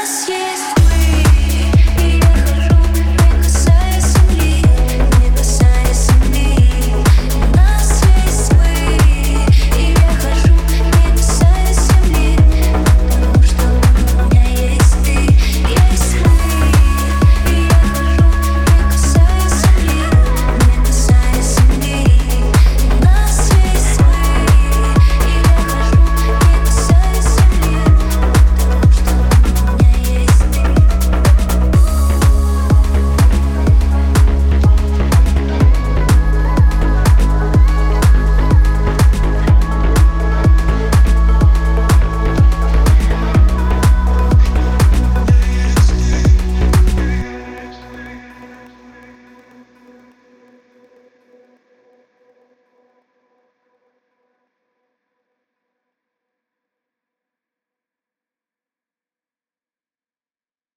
Yes.